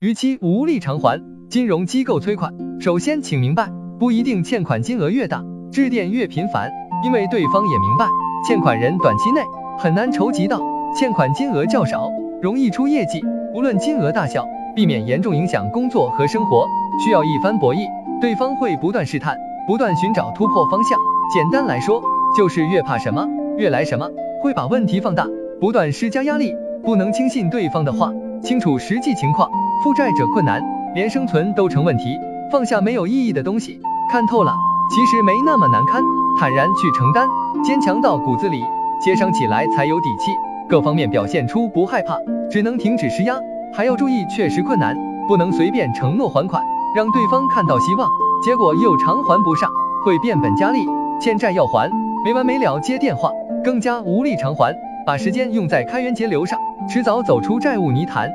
逾期无力偿还，金融机构催款，首先请明白，不一定欠款金额越大，致电越频繁，因为对方也明白，欠款。人短期内很难筹集到，欠款。金额较少，容易出业绩，无论金额大小，避免严重影响工作和生活，需要一番博弈，对方会不断试探，不断寻找突破方向。简单来说，就是越怕什么，越来什么，会把问题放大，不断施加压力，不能轻信对方的话，清楚实际情况。负债者困难，连生存都成问题，放下没有意义的东西，看透了，其实没那么难堪，坦然去承担，坚强到骨子里，协商起来才有底气，各方面表现出不害怕，只能停止施压，还要注意确实困难，不能随便承诺还款，让对方看到希望，结果又偿还不上，会变本加厉，欠债要还，没完没了接电话，更加无力偿还，把时间用在开源节流上，迟早走出债务泥潭。